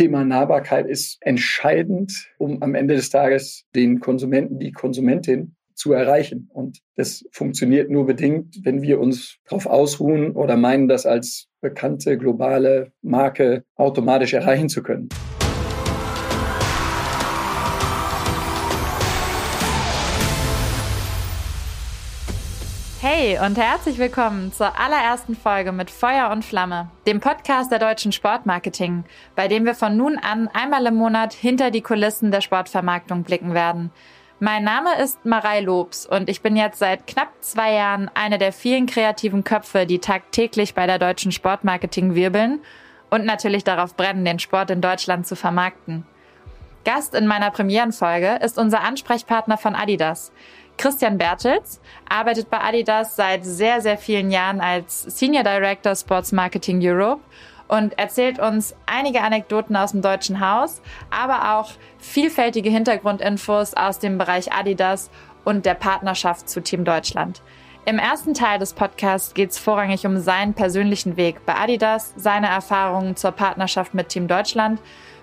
Thema Nahbarkeit ist entscheidend, um am Ende des Tages den Konsumenten, die Konsumentin zu erreichen. Und das funktioniert nur bedingt, wenn wir uns darauf ausruhen oder meinen, das als bekannte globale Marke automatisch erreichen zu können. Hey und herzlich willkommen zur allerersten Folge mit Feuer und Flamme, dem Podcast der deutschen Sportmarketing, bei dem wir von nun an einmal im Monat hinter die Kulissen der Sportvermarktung blicken werden. Mein Name ist Marei Lobs und ich bin jetzt seit knapp zwei Jahren eine der vielen kreativen Köpfe, die tagtäglich bei der deutschen Sportmarketing wirbeln und natürlich darauf brennen, den Sport in Deutschland zu vermarkten. Gast in meiner Premierenfolge ist unser Ansprechpartner von Adidas, Christian Bertels arbeitet bei Adidas seit sehr, sehr vielen Jahren als Senior Director Sports Marketing Europe und erzählt uns einige Anekdoten aus dem deutschen Haus, aber auch vielfältige Hintergrundinfos aus dem Bereich Adidas und der Partnerschaft zu Team Deutschland. Im ersten Teil des Podcasts geht es vorrangig um seinen persönlichen Weg bei Adidas, seine Erfahrungen zur Partnerschaft mit Team Deutschland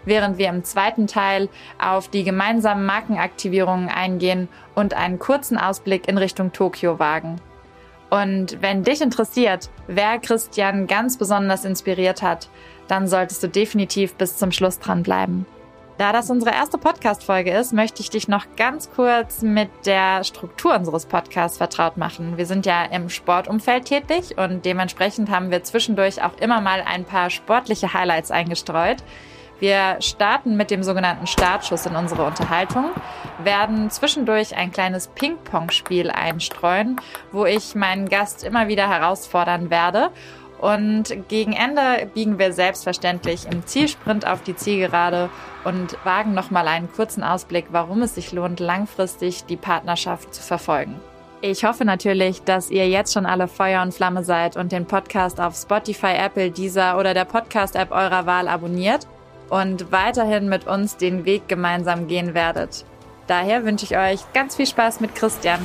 während wir im zweiten Teil auf die gemeinsamen Markenaktivierungen eingehen und einen kurzen Ausblick in Richtung Tokio wagen. Und wenn dich interessiert, wer Christian ganz besonders inspiriert hat, dann solltest du definitiv bis zum Schluss dranbleiben. Da das unsere erste Podcast-Folge ist, möchte ich dich noch ganz kurz mit der Struktur unseres Podcasts vertraut machen. Wir sind ja im Sportumfeld tätig und dementsprechend haben wir zwischendurch auch immer mal ein paar sportliche Highlights eingestreut. Wir starten mit dem sogenannten Startschuss in unsere Unterhaltung, werden zwischendurch ein kleines Ping-Pong-Spiel einstreuen, wo ich meinen Gast immer wieder herausfordern werde. Und gegen Ende biegen wir selbstverständlich im Zielsprint auf die Zielgerade und wagen nochmal einen kurzen Ausblick, warum es sich lohnt, langfristig die Partnerschaft zu verfolgen. Ich hoffe natürlich, dass ihr jetzt schon alle Feuer und Flamme seid und den Podcast auf Spotify, Apple, Deezer oder der Podcast-App eurer Wahl abonniert und weiterhin mit uns den Weg gemeinsam gehen werdet. Daher wünsche ich euch ganz viel Spaß mit Christian.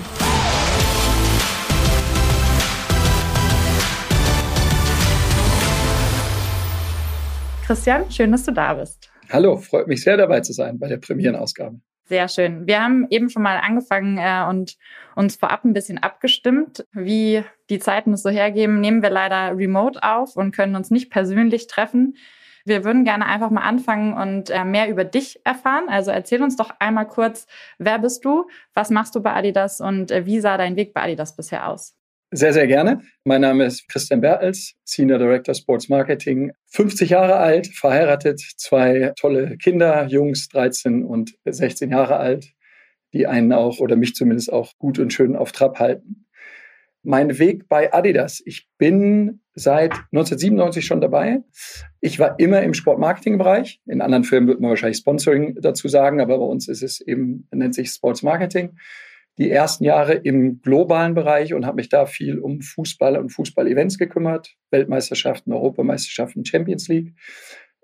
Christian, schön, dass du da bist. Hallo, freut mich sehr dabei zu sein bei der Premierenausgabe. Sehr schön. Wir haben eben schon mal angefangen äh, und uns vorab ein bisschen abgestimmt, wie die Zeiten es so hergeben. Nehmen wir leider remote auf und können uns nicht persönlich treffen. Wir würden gerne einfach mal anfangen und äh, mehr über dich erfahren. Also erzähl uns doch einmal kurz, wer bist du, was machst du bei Adidas und äh, wie sah dein Weg bei Adidas bisher aus? Sehr, sehr gerne. Mein Name ist Christian Bertels, Senior Director Sports Marketing, 50 Jahre alt, verheiratet, zwei tolle Kinder, Jungs 13 und 16 Jahre alt, die einen auch oder mich zumindest auch gut und schön auf Trab halten. Mein Weg bei Adidas. Ich bin seit 1997 schon dabei. Ich war immer im Sportmarketing-Bereich. In anderen Firmen wird man wahrscheinlich Sponsoring dazu sagen, aber bei uns ist es eben, nennt sich Sports Marketing. Die ersten Jahre im globalen Bereich und habe mich da viel um Fußball und Fußball-Events gekümmert. Weltmeisterschaften, Europameisterschaften, Champions League.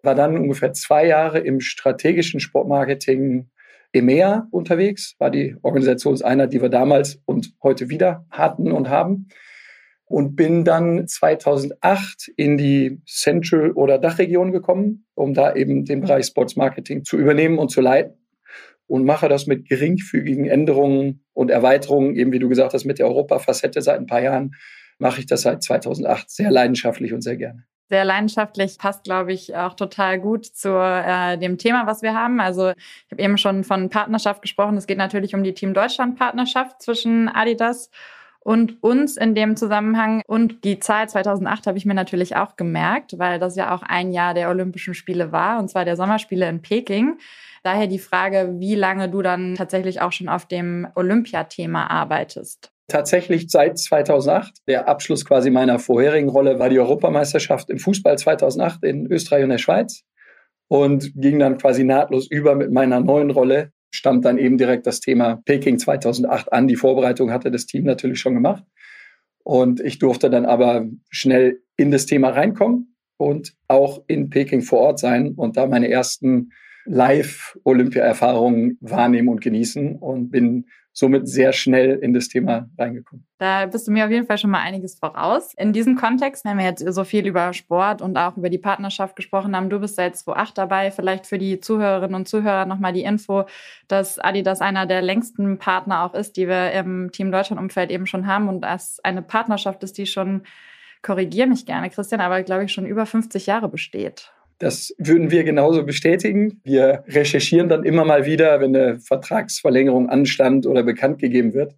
War dann ungefähr zwei Jahre im strategischen Sportmarketing EMEA unterwegs, war die Organisationseinheit, die wir damals und heute wieder hatten und haben und bin dann 2008 in die Central- oder Dachregion gekommen, um da eben den Bereich Sports Marketing zu übernehmen und zu leiten und mache das mit geringfügigen Änderungen und Erweiterungen, eben wie du gesagt hast, mit der Europa-Facette seit ein paar Jahren mache ich das seit 2008 sehr leidenschaftlich und sehr gerne. Sehr leidenschaftlich passt, glaube ich, auch total gut zu äh, dem Thema, was wir haben. Also ich habe eben schon von Partnerschaft gesprochen. Es geht natürlich um die Team Deutschland Partnerschaft zwischen Adidas und uns in dem Zusammenhang. Und die Zahl 2008 habe ich mir natürlich auch gemerkt, weil das ja auch ein Jahr der Olympischen Spiele war, und zwar der Sommerspiele in Peking. Daher die Frage, wie lange du dann tatsächlich auch schon auf dem Olympiathema arbeitest. Tatsächlich seit 2008. Der Abschluss quasi meiner vorherigen Rolle war die Europameisterschaft im Fußball 2008 in Österreich und der Schweiz und ging dann quasi nahtlos über mit meiner neuen Rolle stand dann eben direkt das Thema Peking 2008 an. Die Vorbereitung hatte das Team natürlich schon gemacht. Und ich durfte dann aber schnell in das Thema reinkommen und auch in Peking vor Ort sein und da meine ersten Live-Olympia-Erfahrungen wahrnehmen und genießen und bin somit sehr schnell in das Thema reingekommen. Da bist du mir auf jeden Fall schon mal einiges voraus. In diesem Kontext, wenn wir jetzt so viel über Sport und auch über die Partnerschaft gesprochen haben, du bist seit 2008 dabei. Vielleicht für die Zuhörerinnen und Zuhörer nochmal die Info, dass Adidas einer der längsten Partner auch ist, die wir im Team Deutschland-Umfeld eben schon haben und als eine Partnerschaft ist, die schon, korrigiere mich gerne, Christian, aber glaube ich schon über 50 Jahre besteht. Das würden wir genauso bestätigen. Wir recherchieren dann immer mal wieder, wenn eine Vertragsverlängerung anstand oder bekannt gegeben wird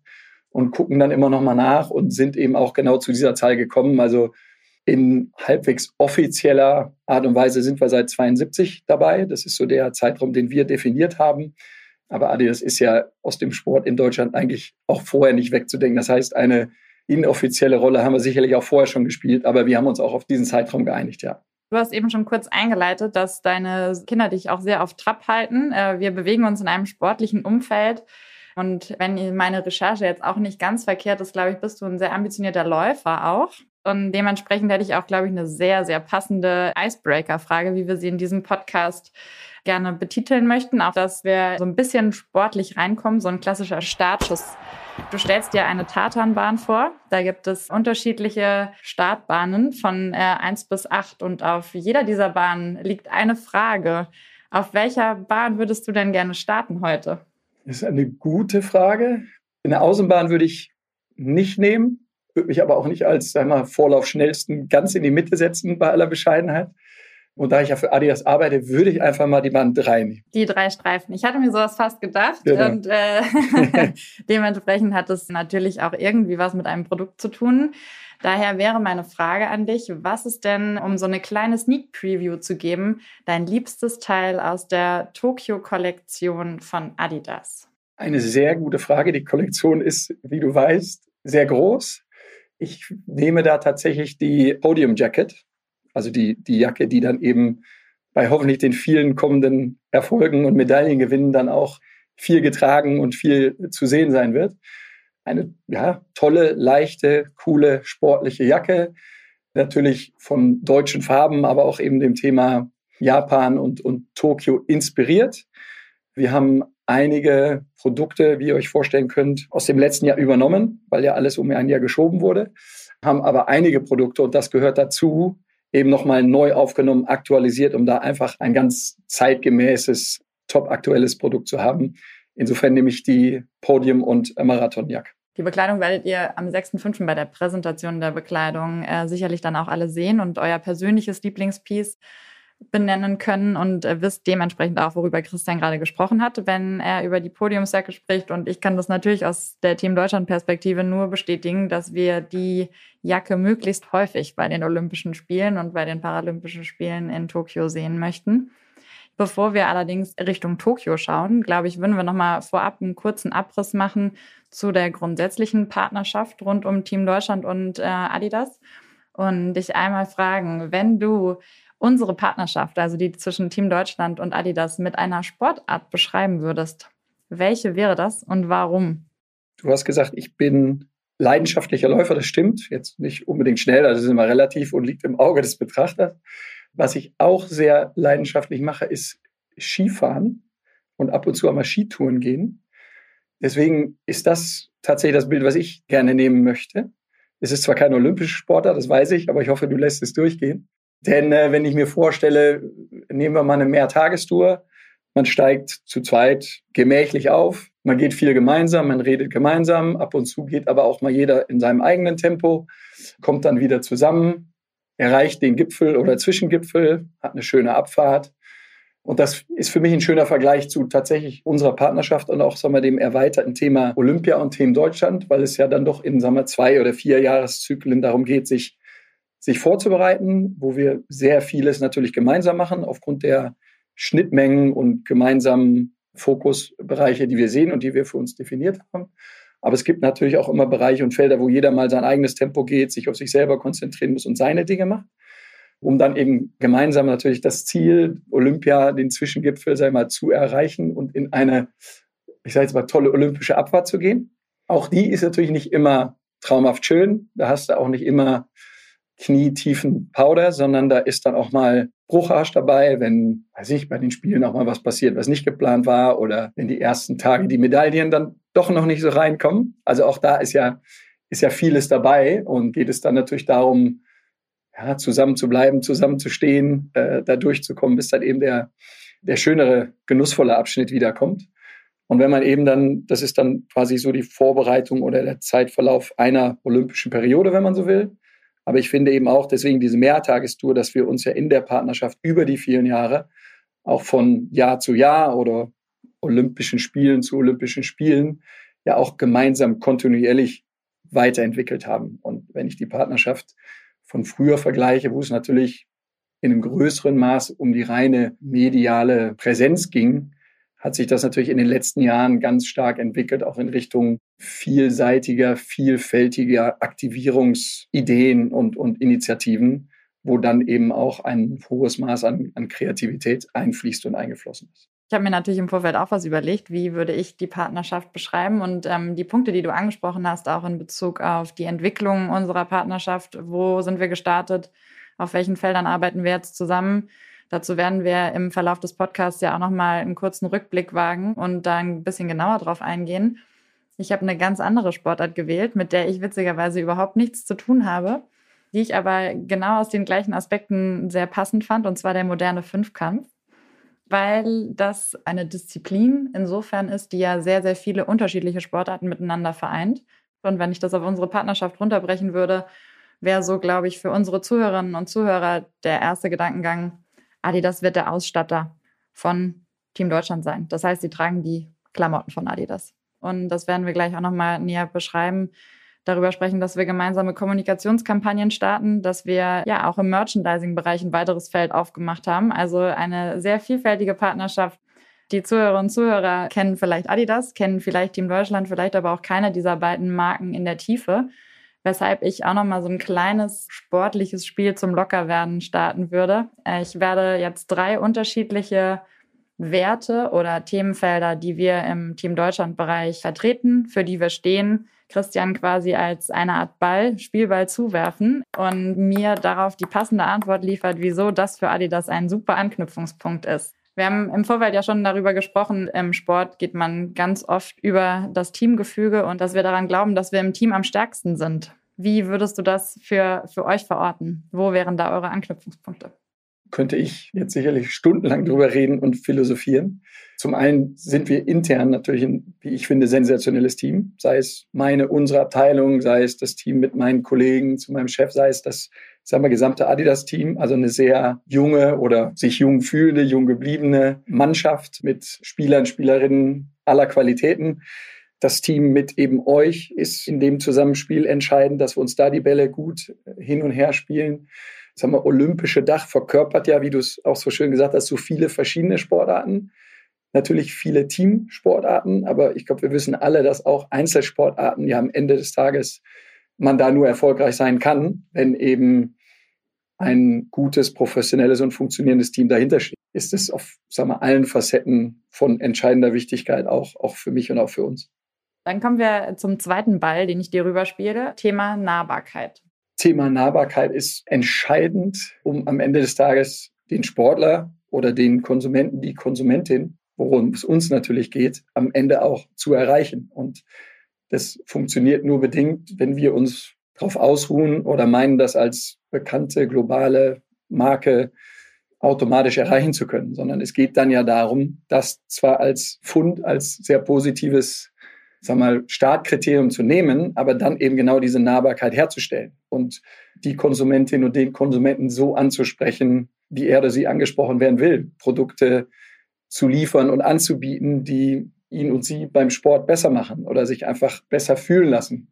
und gucken dann immer noch mal nach und sind eben auch genau zu dieser Zahl gekommen. Also in halbwegs offizieller Art und Weise sind wir seit 72 dabei. Das ist so der Zeitraum, den wir definiert haben. Aber Adi, das ist ja aus dem Sport in Deutschland eigentlich auch vorher nicht wegzudenken. Das heißt, eine inoffizielle Rolle haben wir sicherlich auch vorher schon gespielt, aber wir haben uns auch auf diesen Zeitraum geeinigt, ja. Du hast eben schon kurz eingeleitet, dass deine Kinder dich auch sehr auf Trab halten. Äh, wir bewegen uns in einem sportlichen Umfeld. Und wenn meine Recherche jetzt auch nicht ganz verkehrt ist, glaube ich, bist du ein sehr ambitionierter Läufer auch. Und dementsprechend hätte ich auch, glaube ich, eine sehr, sehr passende Icebreaker-Frage, wie wir sie in diesem Podcast gerne betiteln möchten. Auch, dass wir so ein bisschen sportlich reinkommen, so ein klassischer Startschuss Du stellst dir eine Tatanbahn vor. Da gibt es unterschiedliche Startbahnen von äh, 1 bis 8 und auf jeder dieser Bahnen liegt eine Frage. Auf welcher Bahn würdest du denn gerne starten heute? Das ist eine gute Frage. In der Außenbahn würde ich nicht nehmen, würde mich aber auch nicht als Vorlaufschnellsten ganz in die Mitte setzen bei aller Bescheidenheit. Und da ich ja für Adidas arbeite, würde ich einfach mal die Bahn 3 nehmen. Die drei Streifen. Ich hatte mir sowas fast gedacht. Genau. Und äh, dementsprechend hat es natürlich auch irgendwie was mit einem Produkt zu tun. Daher wäre meine Frage an dich, was ist denn, um so eine kleine Sneak Preview zu geben, dein liebstes Teil aus der Tokio-Kollektion von Adidas? Eine sehr gute Frage. Die Kollektion ist, wie du weißt, sehr groß. Ich nehme da tatsächlich die Podium Jacket also die, die Jacke, die dann eben bei hoffentlich den vielen kommenden Erfolgen und Medaillengewinnen dann auch viel getragen und viel zu sehen sein wird. Eine ja, tolle, leichte, coole, sportliche Jacke. Natürlich von deutschen Farben, aber auch eben dem Thema Japan und, und Tokio inspiriert. Wir haben einige Produkte, wie ihr euch vorstellen könnt, aus dem letzten Jahr übernommen, weil ja alles um ein Jahr geschoben wurde, haben aber einige Produkte, und das gehört dazu, eben nochmal neu aufgenommen, aktualisiert, um da einfach ein ganz zeitgemäßes, top aktuelles Produkt zu haben. Insofern nehme ich die Podium- und Marathonjacke. Die Bekleidung werdet ihr am 6.5. bei der Präsentation der Bekleidung äh, sicherlich dann auch alle sehen und euer persönliches Lieblingspiece benennen können und äh, wisst dementsprechend auch, worüber Christian gerade gesprochen hat, wenn er über die Podiumsjacke spricht. Und ich kann das natürlich aus der Team Deutschland-Perspektive nur bestätigen, dass wir die Jacke möglichst häufig bei den Olympischen Spielen und bei den Paralympischen Spielen in Tokio sehen möchten. Bevor wir allerdings Richtung Tokio schauen, glaube ich, würden wir nochmal vorab einen kurzen Abriss machen zu der grundsätzlichen Partnerschaft rund um Team Deutschland und äh, Adidas und dich einmal fragen, wenn du unsere Partnerschaft, also die zwischen Team Deutschland und Adidas, mit einer Sportart beschreiben würdest, welche wäre das und warum? Du hast gesagt, ich bin leidenschaftlicher Läufer, das stimmt. Jetzt nicht unbedingt schnell, das ist immer relativ und liegt im Auge des Betrachters. Was ich auch sehr leidenschaftlich mache, ist Skifahren und ab und zu einmal Skitouren gehen. Deswegen ist das tatsächlich das Bild, was ich gerne nehmen möchte. Es ist zwar kein olympischer Sportler, das weiß ich, aber ich hoffe, du lässt es durchgehen. Denn äh, wenn ich mir vorstelle, nehmen wir mal eine Mehrtagestour, man steigt zu zweit gemächlich auf, man geht viel gemeinsam, man redet gemeinsam, ab und zu geht aber auch mal jeder in seinem eigenen Tempo, kommt dann wieder zusammen, erreicht den Gipfel oder Zwischengipfel, hat eine schöne Abfahrt. Und das ist für mich ein schöner Vergleich zu tatsächlich unserer Partnerschaft und auch sagen wir, dem erweiterten Thema Olympia und Team Deutschland, weil es ja dann doch in sagen wir, zwei oder vier Jahreszyklen darum geht, sich sich vorzubereiten, wo wir sehr vieles natürlich gemeinsam machen, aufgrund der Schnittmengen und gemeinsamen Fokusbereiche, die wir sehen und die wir für uns definiert haben. Aber es gibt natürlich auch immer Bereiche und Felder, wo jeder mal sein eigenes Tempo geht, sich auf sich selber konzentrieren muss und seine Dinge macht, um dann eben gemeinsam natürlich das Ziel, Olympia, den Zwischengipfel, sei mal, zu erreichen und in eine, ich sage jetzt mal, tolle olympische Abfahrt zu gehen. Auch die ist natürlich nicht immer traumhaft schön. Da hast du auch nicht immer knietiefen Powder, sondern da ist dann auch mal Bruchhasch dabei, wenn, weiß ich, bei den Spielen auch mal was passiert, was nicht geplant war oder wenn die ersten Tage die Medaillen dann doch noch nicht so reinkommen. Also auch da ist ja, ist ja vieles dabei und geht es dann natürlich darum, ja, zusammen zu bleiben, zusammen zu stehen, äh, da durchzukommen, bis dann eben der, der schönere, genussvolle Abschnitt wiederkommt. Und wenn man eben dann, das ist dann quasi so die Vorbereitung oder der Zeitverlauf einer olympischen Periode, wenn man so will. Aber ich finde eben auch deswegen diese Mehrtagestour, dass wir uns ja in der Partnerschaft über die vielen Jahre auch von Jahr zu Jahr oder Olympischen Spielen zu Olympischen Spielen ja auch gemeinsam kontinuierlich weiterentwickelt haben. Und wenn ich die Partnerschaft von früher vergleiche, wo es natürlich in einem größeren Maß um die reine mediale Präsenz ging, hat sich das natürlich in den letzten Jahren ganz stark entwickelt, auch in Richtung vielseitiger, vielfältiger Aktivierungsideen und, und Initiativen, wo dann eben auch ein hohes Maß an, an Kreativität einfließt und eingeflossen ist. Ich habe mir natürlich im Vorfeld auch was überlegt, wie würde ich die Partnerschaft beschreiben und ähm, die Punkte, die du angesprochen hast, auch in Bezug auf die Entwicklung unserer Partnerschaft. Wo sind wir gestartet? Auf welchen Feldern arbeiten wir jetzt zusammen? Dazu werden wir im Verlauf des Podcasts ja auch nochmal einen kurzen Rückblick wagen und da ein bisschen genauer drauf eingehen. Ich habe eine ganz andere Sportart gewählt, mit der ich witzigerweise überhaupt nichts zu tun habe, die ich aber genau aus den gleichen Aspekten sehr passend fand, und zwar der moderne Fünfkampf weil das eine Disziplin insofern ist, die ja sehr, sehr viele unterschiedliche Sportarten miteinander vereint. Und wenn ich das auf unsere Partnerschaft runterbrechen würde, wäre so, glaube ich, für unsere Zuhörerinnen und Zuhörer der erste Gedankengang, Adidas wird der Ausstatter von Team Deutschland sein. Das heißt, sie tragen die Klamotten von Adidas. Und das werden wir gleich auch nochmal näher beschreiben, darüber sprechen, dass wir gemeinsame Kommunikationskampagnen starten, dass wir ja auch im Merchandising-Bereich ein weiteres Feld aufgemacht haben. Also eine sehr vielfältige Partnerschaft. Die Zuhörerinnen und Zuhörer kennen vielleicht Adidas, kennen vielleicht Team Deutschland, vielleicht aber auch keine dieser beiden Marken in der Tiefe. Weshalb ich auch nochmal so ein kleines sportliches Spiel zum Lockerwerden starten würde. Äh, ich werde jetzt drei unterschiedliche Werte oder Themenfelder, die wir im Team Deutschland-Bereich vertreten, für die wir stehen, Christian quasi als eine Art Ball, Spielball zuwerfen und mir darauf die passende Antwort liefert, wieso das für Adidas ein super Anknüpfungspunkt ist. Wir haben im Vorfeld ja schon darüber gesprochen, im Sport geht man ganz oft über das Teamgefüge und dass wir daran glauben, dass wir im Team am stärksten sind. Wie würdest du das für, für euch verorten? Wo wären da eure Anknüpfungspunkte? Könnte ich jetzt sicherlich stundenlang drüber reden und philosophieren. Zum einen sind wir intern natürlich ein, wie ich finde, sensationelles Team. Sei es meine, unsere Abteilung, sei es das Team mit meinen Kollegen, zu meinem Chef, sei es das, sagen wir, gesamte Adidas-Team. Also eine sehr junge oder sich jung fühlende, jung gebliebene Mannschaft mit Spielern, Spielerinnen aller Qualitäten. Das Team mit eben euch ist in dem Zusammenspiel entscheidend, dass wir uns da die Bälle gut hin und her spielen sagen wir, olympische Dach verkörpert ja, wie du es auch so schön gesagt hast, so viele verschiedene Sportarten. Natürlich viele Teamsportarten, aber ich glaube, wir wissen alle, dass auch Einzelsportarten ja am Ende des Tages man da nur erfolgreich sein kann, wenn eben ein gutes, professionelles und funktionierendes Team dahinter steht. Ist es auf sagen wir, allen Facetten von entscheidender Wichtigkeit, auch, auch für mich und auch für uns. Dann kommen wir zum zweiten Ball, den ich dir rüberspiele, Thema Nahbarkeit. Thema Nahbarkeit ist entscheidend, um am Ende des Tages den Sportler oder den Konsumenten, die Konsumentin, worum es uns natürlich geht, am Ende auch zu erreichen. Und das funktioniert nur bedingt, wenn wir uns darauf ausruhen oder meinen, das als bekannte globale Marke automatisch erreichen zu können, sondern es geht dann ja darum, das zwar als Fund, als sehr positives sag mal, Startkriterium zu nehmen, aber dann eben genau diese Nahbarkeit herzustellen und die Konsumentin und den Konsumenten so anzusprechen, wie er oder sie angesprochen werden will. Produkte zu liefern und anzubieten, die ihn und sie beim Sport besser machen oder sich einfach besser fühlen lassen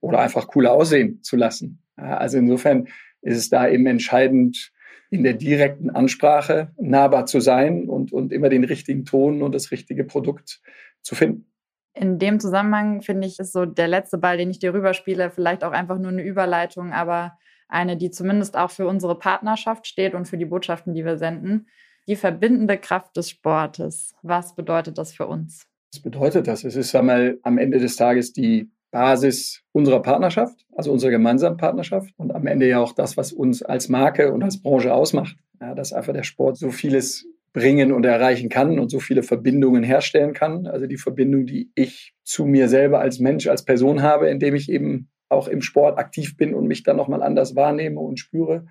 oder einfach cooler aussehen zu lassen. Also insofern ist es da eben entscheidend, in der direkten Ansprache nahbar zu sein und, und immer den richtigen Ton und das richtige Produkt zu finden. In dem Zusammenhang finde ich, ist so der letzte Ball, den ich dir rüberspiele, vielleicht auch einfach nur eine Überleitung, aber eine, die zumindest auch für unsere Partnerschaft steht und für die Botschaften, die wir senden. Die verbindende Kraft des Sportes. Was bedeutet das für uns? Was bedeutet das? Es ist einmal am Ende des Tages die Basis unserer Partnerschaft, also unserer gemeinsamen Partnerschaft und am Ende ja auch das, was uns als Marke und als Branche ausmacht. Ja, dass einfach der Sport so vieles bringen und erreichen kann und so viele Verbindungen herstellen kann. Also die Verbindung, die ich zu mir selber als Mensch, als Person habe, indem ich eben auch im Sport aktiv bin und mich dann nochmal anders wahrnehme und spüre.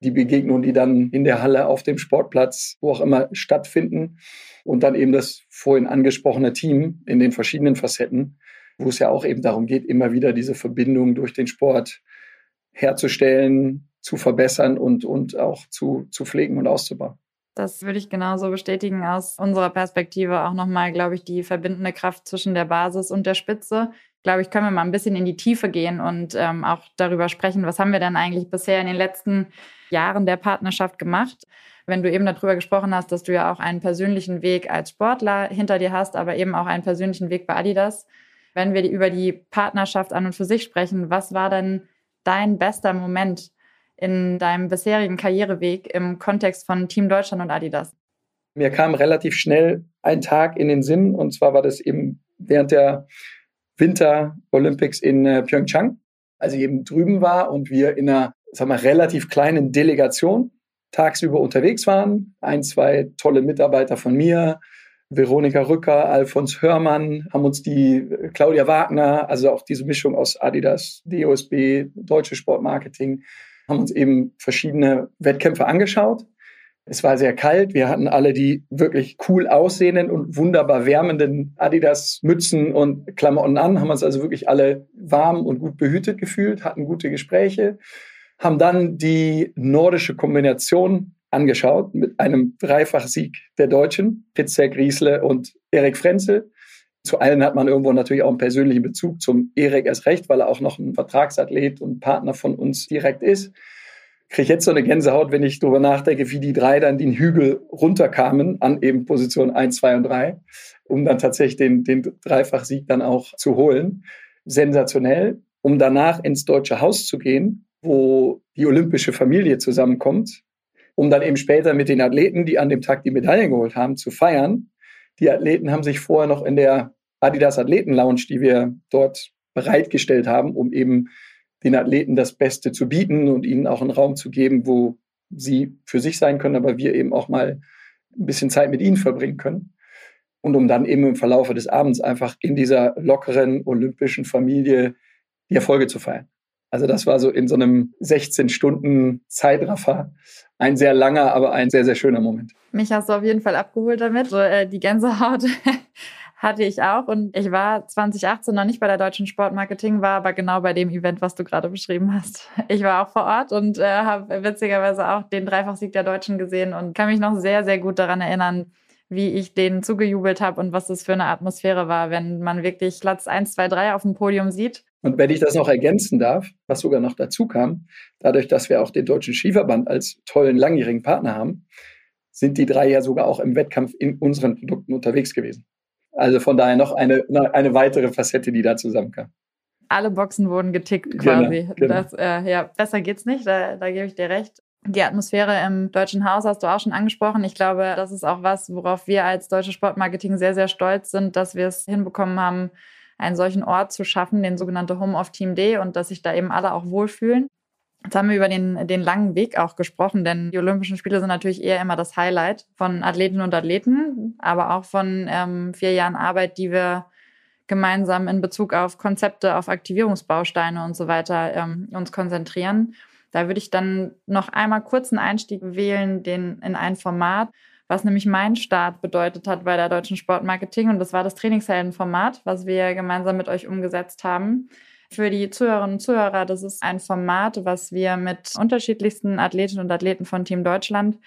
Die Begegnungen, die dann in der Halle, auf dem Sportplatz, wo auch immer stattfinden. Und dann eben das vorhin angesprochene Team in den verschiedenen Facetten, wo es ja auch eben darum geht, immer wieder diese Verbindung durch den Sport herzustellen, zu verbessern und, und auch zu, zu pflegen und auszubauen. Das würde ich genauso bestätigen aus unserer Perspektive auch nochmal, glaube ich, die verbindende Kraft zwischen der Basis und der Spitze. Glaube ich, können wir mal ein bisschen in die Tiefe gehen und ähm, auch darüber sprechen, was haben wir denn eigentlich bisher in den letzten Jahren der Partnerschaft gemacht. Wenn du eben darüber gesprochen hast, dass du ja auch einen persönlichen Weg als Sportler hinter dir hast, aber eben auch einen persönlichen Weg bei Adidas. Wenn wir über die Partnerschaft an und für sich sprechen, was war denn dein bester Moment in deinem bisherigen Karriereweg im Kontext von Team Deutschland und Adidas? Mir kam relativ schnell ein Tag in den Sinn und zwar war das eben während der Winter Olympics in äh, Pyeongchang, als ich eben drüben war und wir in einer sag mal, relativ kleinen Delegation tagsüber unterwegs waren. Ein, zwei tolle Mitarbeiter von mir, Veronika Rücker, Alfons Hörmann, haben uns die äh, Claudia Wagner, also auch diese Mischung aus Adidas, DOSB, Deutsche Sportmarketing, haben uns eben verschiedene Wettkämpfe angeschaut. Es war sehr kalt. Wir hatten alle die wirklich cool aussehenden und wunderbar wärmenden Adidas-Mützen und Klamotten an, haben uns also wirklich alle warm und gut behütet gefühlt, hatten gute Gespräche, haben dann die nordische Kombination angeschaut mit einem Dreifachsieg der Deutschen, Pitzek, Riesle und Erik Frenzel. Zu allen hat man irgendwo natürlich auch einen persönlichen Bezug, zum Erik erst recht, weil er auch noch ein Vertragsathlet und Partner von uns direkt ist. Kriege ich jetzt so eine Gänsehaut, wenn ich darüber nachdenke, wie die drei dann den Hügel runterkamen an eben Position 1, 2 und 3, um dann tatsächlich den, den Dreifachsieg dann auch zu holen. Sensationell, um danach ins Deutsche Haus zu gehen, wo die olympische Familie zusammenkommt, um dann eben später mit den Athleten, die an dem Tag die Medaillen geholt haben, zu feiern. Die Athleten haben sich vorher noch in der Adidas Athleten Lounge, die wir dort bereitgestellt haben, um eben den Athleten das Beste zu bieten und ihnen auch einen Raum zu geben, wo sie für sich sein können, aber wir eben auch mal ein bisschen Zeit mit ihnen verbringen können. Und um dann eben im Verlaufe des Abends einfach in dieser lockeren olympischen Familie die Erfolge zu feiern. Also das war so in so einem 16 Stunden Zeitraffer ein sehr langer, aber ein sehr, sehr schöner Moment. Mich hast du auf jeden Fall abgeholt damit. So, äh, die Gänsehaut hatte ich auch. Und ich war 2018 noch nicht bei der Deutschen Sportmarketing, war aber genau bei dem Event, was du gerade beschrieben hast. Ich war auch vor Ort und äh, habe witzigerweise auch den Dreifachsieg der Deutschen gesehen und kann mich noch sehr, sehr gut daran erinnern, wie ich denen zugejubelt habe und was das für eine Atmosphäre war, wenn man wirklich Platz 1, 2, 3 auf dem Podium sieht. Und wenn ich das noch ergänzen darf, was sogar noch dazu kam, dadurch, dass wir auch den Deutschen Skiverband als tollen langjährigen Partner haben, sind die drei ja sogar auch im Wettkampf in unseren Produkten unterwegs gewesen. Also von daher noch eine, eine weitere Facette, die da zusammenkam. Alle Boxen wurden getickt genau, quasi. Genau, genau. Das, äh, ja, besser geht's nicht, da, da gebe ich dir recht. Die Atmosphäre im Deutschen Haus hast du auch schon angesprochen. Ich glaube, das ist auch was, worauf wir als deutsche Sportmarketing sehr, sehr stolz sind, dass wir es hinbekommen haben, einen solchen Ort zu schaffen, den sogenannte Home of Team Day und dass sich da eben alle auch wohlfühlen. Jetzt haben wir über den, den langen Weg auch gesprochen, denn die Olympischen Spiele sind natürlich eher immer das Highlight von Athleten und Athleten, aber auch von ähm, vier Jahren Arbeit, die wir gemeinsam in Bezug auf Konzepte, auf Aktivierungsbausteine und so weiter ähm, uns konzentrieren. Da würde ich dann noch einmal kurz einen Einstieg wählen den, in ein Format, was nämlich mein Start bedeutet hat bei der Deutschen Sportmarketing. Und das war das Trainingsheldenformat, was wir gemeinsam mit euch umgesetzt haben. Für die Zuhörerinnen und Zuhörer, das ist ein Format, was wir mit unterschiedlichsten Athletinnen und Athleten von Team Deutschland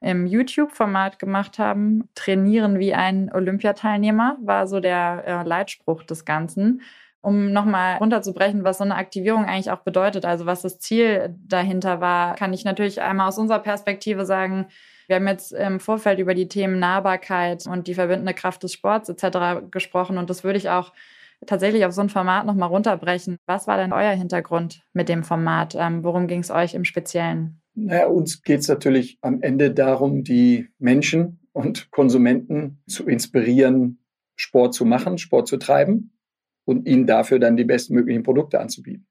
im YouTube-Format gemacht haben. Trainieren wie ein Olympiateilnehmer war so der äh, Leitspruch des Ganzen. Um nochmal runterzubrechen, was so eine Aktivierung eigentlich auch bedeutet, also was das Ziel dahinter war, kann ich natürlich einmal aus unserer Perspektive sagen, wir haben jetzt im Vorfeld über die Themen Nahbarkeit und die verbindende Kraft des Sports etc. gesprochen und das würde ich auch tatsächlich auf so ein Format nochmal runterbrechen. Was war denn euer Hintergrund mit dem Format? Ähm, worum ging es euch im Speziellen? Naja, uns geht es natürlich am Ende darum, die Menschen und Konsumenten zu inspirieren, Sport zu machen, Sport zu treiben. und ihnen dafür dann die bestmöglichen Produkte anzubieten.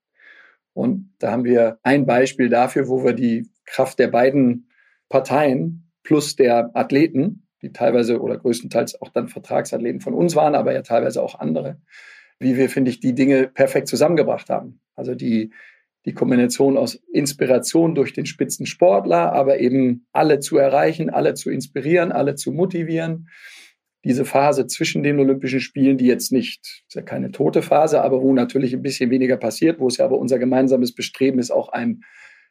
Und da haben wir ein Beispiel dafür, wo wir die Kraft der beiden Parteien plus der Athleten, die teilweise oder größtenteils auch dann Vertragsathleten von uns waren, aber ja teilweise auch andere, wie wir, finde ich, die Dinge perfekt zusammengebracht haben. Also die, die Kombination aus Inspiration durch den Spitzensportler, aber eben alle zu erreichen, alle zu inspirieren, alle zu motivieren. Diese Phase zwischen den Olympischen Spielen, die jetzt nicht, ist ja keine tote Phase, aber wo natürlich ein bisschen weniger passiert, wo es ja aber unser gemeinsames Bestreben ist, auch ein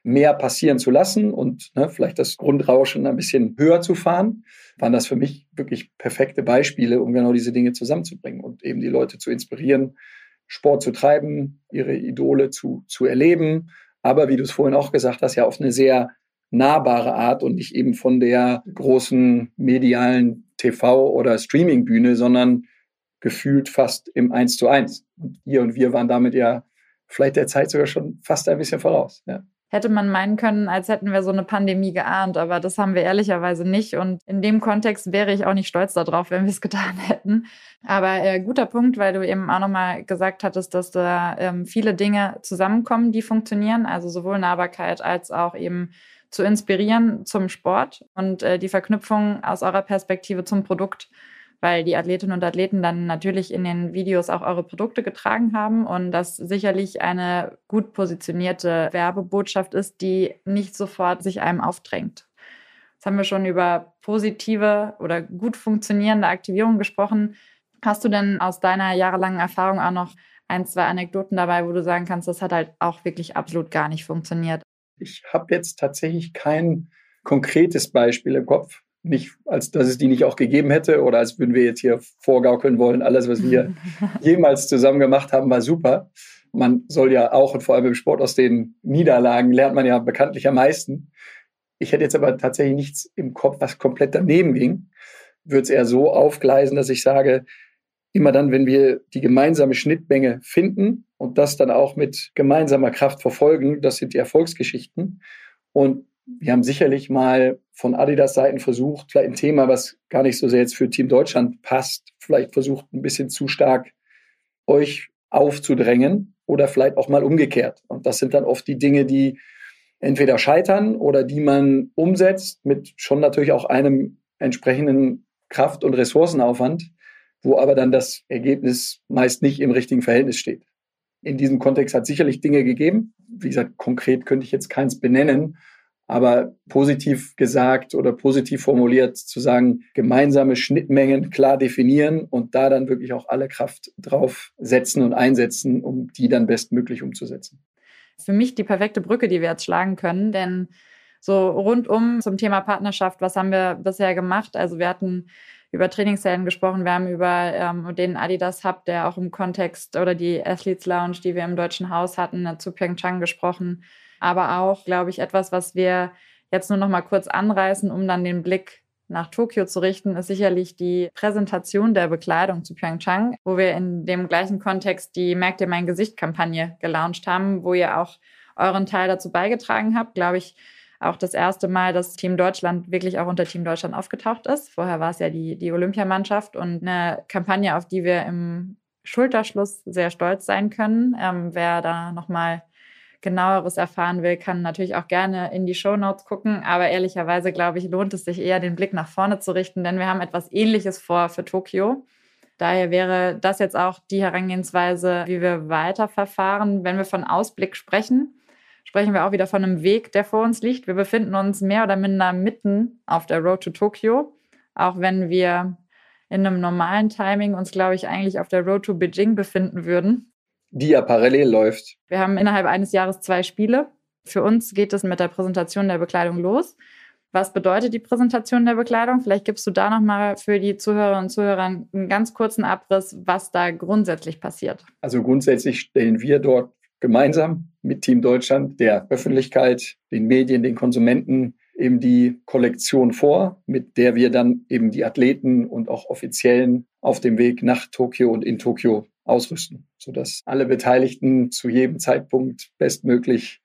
mehr passieren zu lassen und ne, vielleicht das Grundrauschen ein bisschen höher zu fahren, waren das für mich wirklich perfekte Beispiele, um genau diese Dinge zusammenzubringen und eben die Leute zu inspirieren, Sport zu treiben, ihre Idole zu, zu erleben, aber wie du es vorhin auch gesagt hast, ja auf eine sehr nahbare Art und nicht eben von der großen medialen TV- oder Streaming-Bühne, sondern gefühlt fast im Eins zu eins. Und ihr und wir waren damit ja vielleicht der Zeit sogar schon fast ein bisschen voraus. Ja hätte man meinen können, als hätten wir so eine Pandemie geahnt, aber das haben wir ehrlicherweise nicht. Und in dem Kontext wäre ich auch nicht stolz darauf, wenn wir es getan hätten. Aber äh, guter Punkt, weil du eben auch nochmal gesagt hattest, dass da ähm, viele Dinge zusammenkommen, die funktionieren, also sowohl Nahbarkeit als auch eben zu inspirieren zum Sport und äh, die Verknüpfung aus eurer Perspektive zum Produkt weil die Athletinnen und Athleten dann natürlich in den Videos auch eure Produkte getragen haben und das sicherlich eine gut positionierte Werbebotschaft ist, die nicht sofort sich einem aufdrängt. Jetzt haben wir schon über positive oder gut funktionierende Aktivierung gesprochen. Hast du denn aus deiner jahrelangen Erfahrung auch noch ein, zwei Anekdoten dabei, wo du sagen kannst, das hat halt auch wirklich absolut gar nicht funktioniert? Ich habe jetzt tatsächlich kein konkretes Beispiel im Kopf nicht, als dass es die nicht auch gegeben hätte oder als würden wir jetzt hier vorgaukeln wollen, alles, was wir jemals zusammen gemacht haben, war super. Man soll ja auch und vor allem im Sport aus den Niederlagen lernt man ja bekanntlich am meisten. Ich hätte jetzt aber tatsächlich nichts im Kopf, was komplett daneben ging. Würde es eher so aufgleisen, dass ich sage, immer dann, wenn wir die gemeinsame Schnittmenge finden und das dann auch mit gemeinsamer Kraft verfolgen, das sind die Erfolgsgeschichten. Und wir haben sicherlich mal von Adidas Seiten versucht, vielleicht ein Thema, was gar nicht so sehr jetzt für Team Deutschland passt, vielleicht versucht ein bisschen zu stark euch aufzudrängen oder vielleicht auch mal umgekehrt. Und das sind dann oft die Dinge, die entweder scheitern oder die man umsetzt mit schon natürlich auch einem entsprechenden Kraft- und Ressourcenaufwand, wo aber dann das Ergebnis meist nicht im richtigen Verhältnis steht. In diesem Kontext hat sicherlich Dinge gegeben. Wie gesagt, konkret könnte ich jetzt keins benennen, aber positiv gesagt oder positiv formuliert zu sagen, gemeinsame Schnittmengen klar definieren und da dann wirklich auch alle Kraft drauf setzen und einsetzen, um die dann bestmöglich umzusetzen. Für mich die perfekte Brücke, die wir jetzt schlagen können, denn so rundum zum Thema Partnerschaft, was haben wir bisher gemacht? Also wir hatten über Trainingszellen gesprochen, wir haben über ähm, den Adidas Hub, der auch im Kontext oder die Athletes Lounge, die wir im Deutschen Haus hatten, zu Pyeongchang gesprochen aber auch, glaube ich, etwas, was wir jetzt nur noch mal kurz anreißen, um dann den Blick nach Tokio zu richten, ist sicherlich die Präsentation der Bekleidung zu Pyeongchang, wo wir in dem gleichen Kontext die Merk dir mein Gesicht-Kampagne gelauncht haben, wo ihr auch euren Teil dazu beigetragen habt, glaube ich, auch das erste Mal, dass Team Deutschland wirklich auch unter Team Deutschland aufgetaucht ist. Vorher war es ja die, die Olympiamannschaft und eine Kampagne, auf die wir im Schulterschluss sehr stolz sein können. Ähm, wer da nochmal genaueres erfahren will, kann natürlich auch gerne in die Show Notes gucken. Aber ehrlicherweise, glaube ich, lohnt es sich eher, den Blick nach vorne zu richten, denn wir haben etwas Ähnliches vor für Tokio. Daher wäre das jetzt auch die Herangehensweise, wie wir weiterverfahren. Wenn wir von Ausblick sprechen, sprechen wir auch wieder von einem Weg, der vor uns liegt. Wir befinden uns mehr oder minder mitten auf der Road to Tokio, auch wenn wir in einem normalen Timing uns, glaube ich, eigentlich auf der Road to Beijing befinden würden die ja parallel läuft. Wir haben innerhalb eines Jahres zwei Spiele. Für uns geht es mit der Präsentation der Bekleidung los. Was bedeutet die Präsentation der Bekleidung? Vielleicht gibst du da nochmal für die Zuhörerinnen und Zuhörer einen ganz kurzen Abriss, was da grundsätzlich passiert. Also grundsätzlich stellen wir dort gemeinsam mit Team Deutschland der Öffentlichkeit, den Medien, den Konsumenten eben die Kollektion vor, mit der wir dann eben die Athleten und auch Offiziellen auf dem Weg nach Tokio und in Tokio ausrüsten, sodass alle Beteiligten zu jedem Zeitpunkt bestmöglich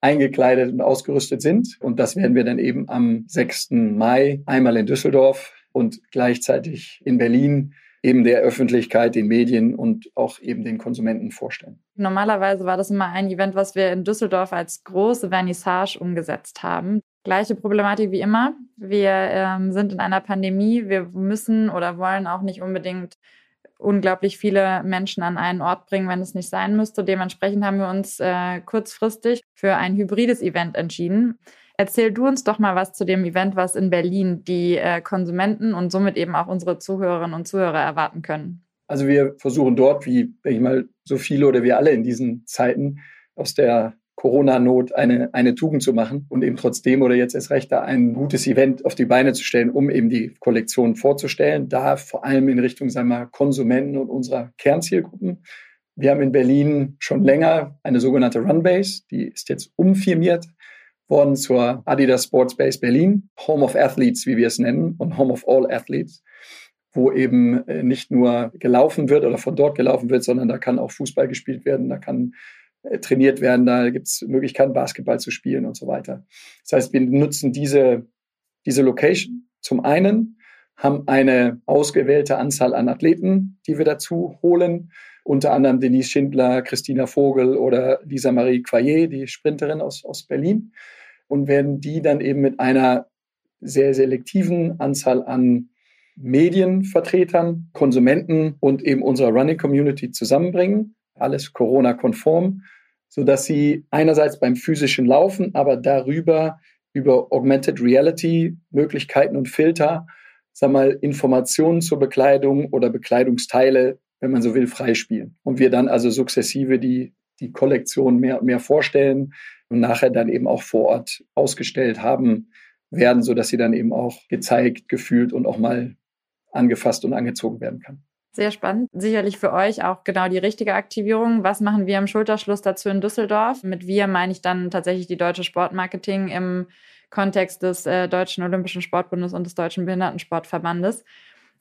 eingekleidet und ausgerüstet sind. Und das werden wir dann eben am 6. Mai einmal in Düsseldorf und gleichzeitig in Berlin eben der Öffentlichkeit, den Medien und auch eben den Konsumenten vorstellen. Normalerweise war das immer ein Event, was wir in Düsseldorf als große Vernissage umgesetzt haben. Gleiche Problematik wie immer. Wir ähm, sind in einer Pandemie. Wir müssen oder wollen auch nicht unbedingt unglaublich viele Menschen an einen Ort bringen, wenn es nicht sein müsste. Dementsprechend haben wir uns äh, kurzfristig für ein hybrides Event entschieden. Erzähl du uns doch mal was zu dem Event, was in Berlin die äh, Konsumenten und somit eben auch unsere Zuhörerinnen und Zuhörer erwarten können. Also wir versuchen dort, wie ich mal so viele oder wir alle in diesen Zeiten aus der Corona-Not eine, eine Tugend zu machen und eben trotzdem oder jetzt erst recht da ein gutes Event auf die Beine zu stellen, um eben die Kollektion vorzustellen. Da vor allem in Richtung, sagen wir, Konsumenten und unserer Kernzielgruppen. Wir haben in Berlin schon länger eine sogenannte Runbase, die ist jetzt umfirmiert worden zur Adidas Sports Base Berlin, Home of Athletes, wie wir es nennen, und Home of All Athletes, wo eben äh, nicht nur gelaufen wird oder von dort gelaufen wird, sondern da kann auch Fußball gespielt werden, da kann trainiert werden, da gibt es Möglichkeiten, Basketball zu spielen und so weiter. Das heißt, wir nutzen diese, diese Location zum einen, haben eine ausgewählte Anzahl an Athleten, die wir dazu holen, unter anderem Denise Schindler, Christina Vogel oder Lisa Marie Quayer, die Sprinterin aus, aus Berlin und werden die dann eben mit einer sehr selektiven Anzahl an Medienvertretern, Konsumenten und eben unserer Running Community zusammenbringen. Alles Corona-konform, sodass sie einerseits beim physischen Laufen, aber darüber über Augmented Reality Möglichkeiten und Filter, sag mal, Informationen zur Bekleidung oder Bekleidungsteile, wenn man so will, freispielen. Und wir dann also sukzessive die, die Kollektion mehr und mehr vorstellen, und nachher dann eben auch vor Ort ausgestellt haben werden, sodass sie dann eben auch gezeigt, gefühlt und auch mal angefasst und angezogen werden kann. Sehr spannend. Sicherlich für euch auch genau die richtige Aktivierung. Was machen wir im Schulterschluss dazu in Düsseldorf? Mit wir meine ich dann tatsächlich die deutsche Sportmarketing im Kontext des äh, Deutschen Olympischen Sportbundes und des Deutschen Behindertensportverbandes.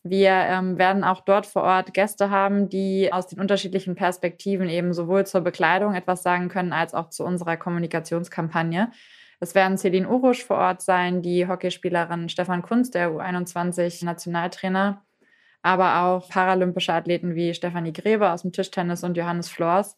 Wir ähm, werden auch dort vor Ort Gäste haben, die aus den unterschiedlichen Perspektiven eben sowohl zur Bekleidung etwas sagen können, als auch zu unserer Kommunikationskampagne. Es werden Celine Urusch vor Ort sein, die Hockeyspielerin Stefan Kunz, der U21-Nationaltrainer, aber auch paralympische Athleten wie Stefanie Grebe aus dem Tischtennis und Johannes Flors,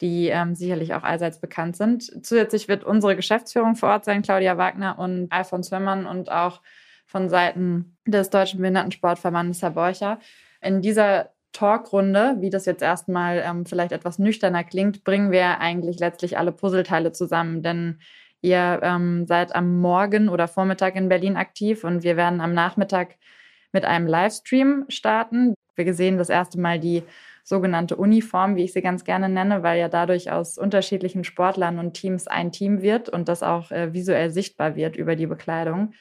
die ähm, sicherlich auch allseits bekannt sind. Zusätzlich wird unsere Geschäftsführung vor Ort sein, Claudia Wagner und Alfons Hömmern und auch von Seiten des Deutschen Behindertensportverbandes Herr Borcher. In dieser Talkrunde, wie das jetzt erstmal ähm, vielleicht etwas nüchterner klingt, bringen wir eigentlich letztlich alle Puzzleteile zusammen. Denn ihr ähm, seid am Morgen oder Vormittag in Berlin aktiv und wir werden am Nachmittag mit einem Livestream starten. Wir sehen das erste Mal die sogenannte Uniform, wie ich sie ganz gerne nenne, weil ja dadurch aus unterschiedlichen Sportlern und Teams ein Team wird und das auch äh, visuell sichtbar wird über die Bekleidung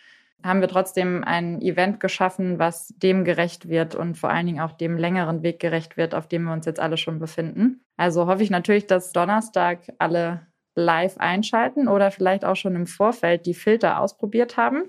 haben wir trotzdem ein Event geschaffen, was dem gerecht wird und vor allen Dingen auch dem längeren Weg gerecht wird, auf dem wir uns jetzt alle schon befinden. Also hoffe ich natürlich, dass Donnerstag alle live einschalten oder vielleicht auch schon im Vorfeld die Filter ausprobiert haben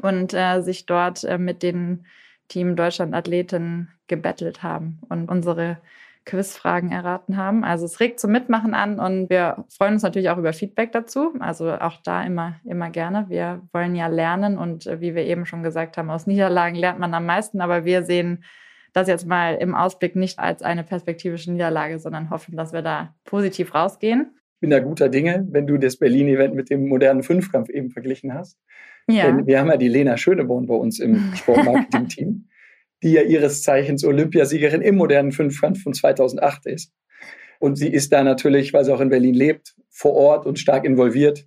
und äh, sich dort äh, mit den Team Deutschland Athleten gebettelt haben und unsere Quizfragen erraten haben. Also es regt zum Mitmachen an und wir freuen uns natürlich auch über Feedback dazu. Also auch da immer, immer gerne. Wir wollen ja lernen und äh, wie wir eben schon gesagt haben, aus Niederlagen lernt man am meisten, aber wir sehen das jetzt mal im Ausblick nicht als eine perspektivische Niederlage, sondern hoffen, dass wir da positiv rausgehen. Ich bin da guter Dinge, wenn du das Berlin-Event mit dem modernen Fünfkampf eben verglichen hast. Ja. Denn wir haben ja die Lena Schöneborn bei uns im Sportmarketing-Team die ja ihres Zeichens Olympiasiegerin im modernen Fünfkampf von 2008 ist. Und sie ist da natürlich, weil sie auch in Berlin lebt, vor Ort und stark involviert.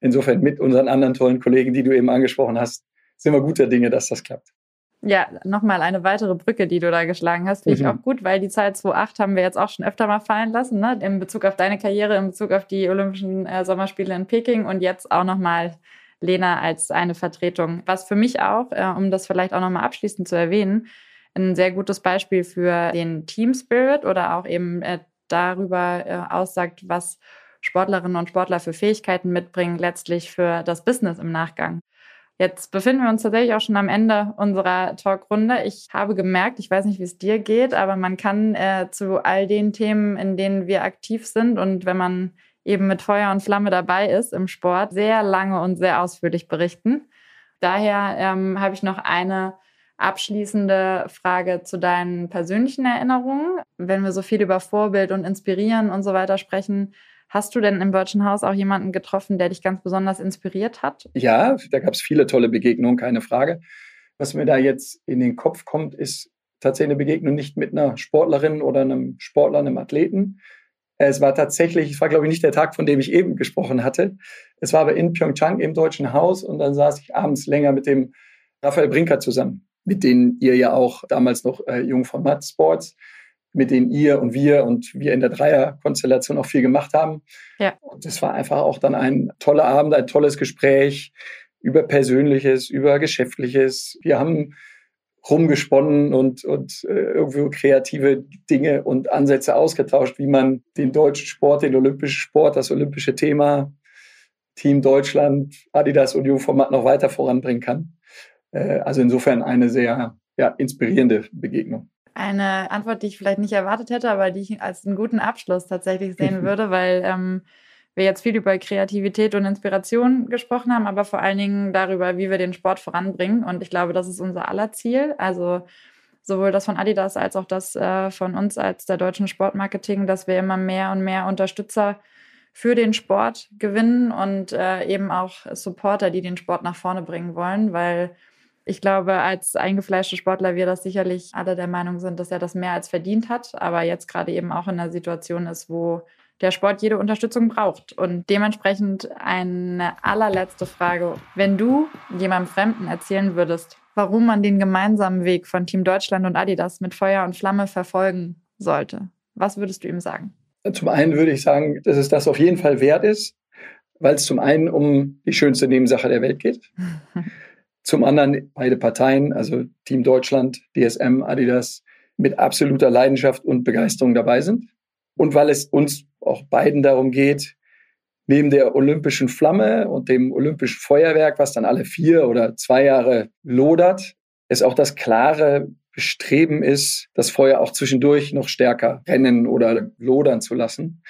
Insofern mit unseren anderen tollen Kollegen, die du eben angesprochen hast, sind wir guter Dinge, dass das klappt. Ja, nochmal eine weitere Brücke, die du da geschlagen hast, finde mhm. ich auch gut, weil die Zeit 2008 haben wir jetzt auch schon öfter mal fallen lassen, ne? in Bezug auf deine Karriere, in Bezug auf die Olympischen äh, Sommerspiele in Peking und jetzt auch nochmal Lena als eine Vertretung. Was für mich auch, äh, um das vielleicht auch nochmal abschließend zu erwähnen, ein sehr gutes Beispiel für den Team Spirit oder auch eben äh, darüber äh, aussagt, was Sportlerinnen und Sportler für Fähigkeiten mitbringen, letztlich für das Business im Nachgang. Jetzt befinden wir uns tatsächlich auch schon am Ende unserer Talkrunde. Ich habe gemerkt, ich weiß nicht, wie es dir geht, aber man kann äh, zu all den Themen, in denen wir aktiv sind und wenn man eben mit Feuer und Flamme dabei ist im Sport, sehr lange und sehr ausführlich berichten. Daher ähm, habe ich noch eine abschließende Frage zu deinen persönlichen Erinnerungen. Wenn wir so viel über Vorbild und Inspirieren und so weiter sprechen, Hast du denn im Deutschen Haus auch jemanden getroffen, der dich ganz besonders inspiriert hat? Ja, da gab es viele tolle Begegnungen, keine Frage. Was mir da jetzt in den Kopf kommt, ist tatsächlich eine Begegnung nicht mit einer Sportlerin oder einem Sportler, einem Athleten. Es war tatsächlich, es war glaube ich nicht der Tag, von dem ich eben gesprochen hatte. Es war aber in Pyeongchang im Deutschen Haus und dann saß ich abends länger mit dem Raphael Brinker zusammen mit denen ihr ja auch damals noch äh, Jungformat Sports, mit denen ihr und wir und wir in der Dreierkonstellation auch viel gemacht haben. Ja. Und es war einfach auch dann ein toller Abend, ein tolles Gespräch über Persönliches, über Geschäftliches. Wir haben rumgesponnen und, und äh, irgendwo kreative Dinge und Ansätze ausgetauscht, wie man den deutschen Sport, den olympischen Sport, das olympische Thema, Team Deutschland, Adidas und Jungformat noch weiter voranbringen kann. Äh, also insofern eine sehr ja, inspirierende Begegnung. Eine Antwort, die ich vielleicht nicht erwartet hätte, aber die ich als einen guten Abschluss tatsächlich sehen würde, weil ähm, wir jetzt viel über Kreativität und Inspiration gesprochen haben, aber vor allen Dingen darüber, wie wir den Sport voranbringen. Und ich glaube, das ist unser aller Ziel. Also sowohl das von Adidas als auch das äh, von uns als der deutschen Sportmarketing, dass wir immer mehr und mehr Unterstützer für den Sport gewinnen und äh, eben auch Supporter, die den Sport nach vorne bringen wollen, weil ich glaube, als eingefleischte Sportler wir das sicherlich alle der Meinung sind, dass er das mehr als verdient hat, aber jetzt gerade eben auch in einer Situation ist, wo der Sport jede Unterstützung braucht. Und dementsprechend eine allerletzte Frage. Wenn du jemandem Fremden erzählen würdest, warum man den gemeinsamen Weg von Team Deutschland und Adidas mit Feuer und Flamme verfolgen sollte, was würdest du ihm sagen? Zum einen würde ich sagen, dass es das auf jeden Fall wert ist, weil es zum einen um die schönste Nebensache der Welt geht. Zum anderen beide Parteien, also Team Deutschland, DSM, Adidas, mit absoluter Leidenschaft und Begeisterung dabei sind. Und weil es uns auch beiden darum geht, neben der olympischen Flamme und dem olympischen Feuerwerk, was dann alle vier oder zwei Jahre lodert, es auch das klare Bestreben ist, das Feuer auch zwischendurch noch stärker rennen oder lodern zu lassen.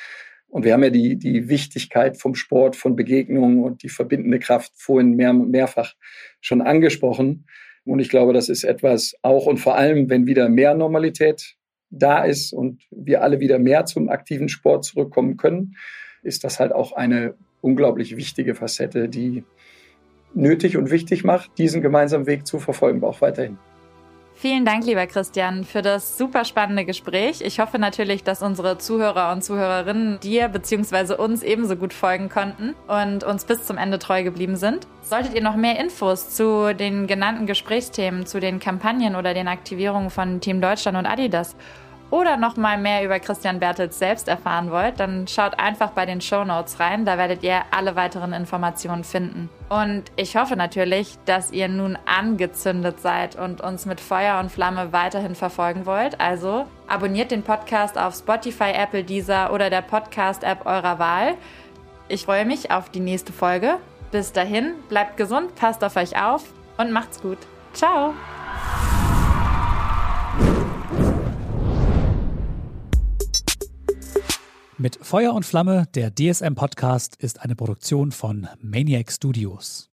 Und wir haben ja die, die Wichtigkeit vom Sport, von Begegnungen und die verbindende Kraft vorhin mehr, mehrfach schon angesprochen. Und ich glaube, das ist etwas auch und vor allem, wenn wieder mehr Normalität da ist und wir alle wieder mehr zum aktiven Sport zurückkommen können, ist das halt auch eine unglaublich wichtige Facette, die nötig und wichtig macht, diesen gemeinsamen Weg zu verfolgen, auch weiterhin. Vielen Dank, lieber Christian, für das super spannende Gespräch. Ich hoffe natürlich, dass unsere Zuhörer und Zuhörerinnen dir bzw. uns ebenso gut folgen konnten und uns bis zum Ende treu geblieben sind. Solltet ihr noch mehr Infos zu den genannten Gesprächsthemen, zu den Kampagnen oder den Aktivierungen von Team Deutschland und Adidas oder noch mal mehr über Christian Bertels selbst erfahren wollt, dann schaut einfach bei den Show Notes rein, da werdet ihr alle weiteren Informationen finden. Und ich hoffe natürlich, dass ihr nun angezündet seid und uns mit Feuer und Flamme weiterhin verfolgen wollt. Also abonniert den Podcast auf Spotify, Apple, Deezer oder der Podcast-App eurer Wahl. Ich freue mich auf die nächste Folge. Bis dahin, bleibt gesund, passt auf euch auf und macht's gut. Ciao! Mit Feuer und Flamme, der DSM-Podcast, ist eine Produktion von Maniac Studios.